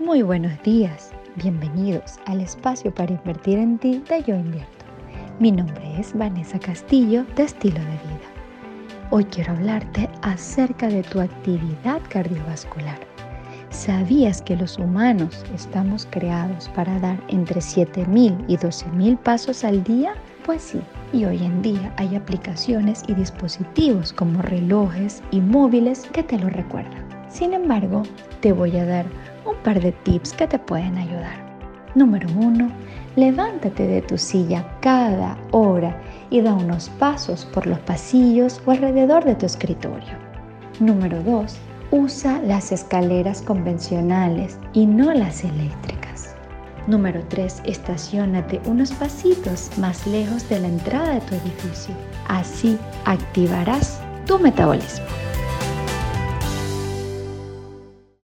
Muy buenos días, bienvenidos al espacio para invertir en ti de Yo Invierto. Mi nombre es Vanessa Castillo de Estilo de Vida. Hoy quiero hablarte acerca de tu actividad cardiovascular. ¿Sabías que los humanos estamos creados para dar entre 7.000 y 12.000 pasos al día? Pues sí, y hoy en día hay aplicaciones y dispositivos como relojes y móviles que te lo recuerdan. Sin embargo, te voy a dar un par de tips que te pueden ayudar. Número 1. Levántate de tu silla cada hora y da unos pasos por los pasillos o alrededor de tu escritorio. Número 2. Usa las escaleras convencionales y no las eléctricas. Número 3. Estacionate unos pasitos más lejos de la entrada de tu edificio. Así activarás tu metabolismo.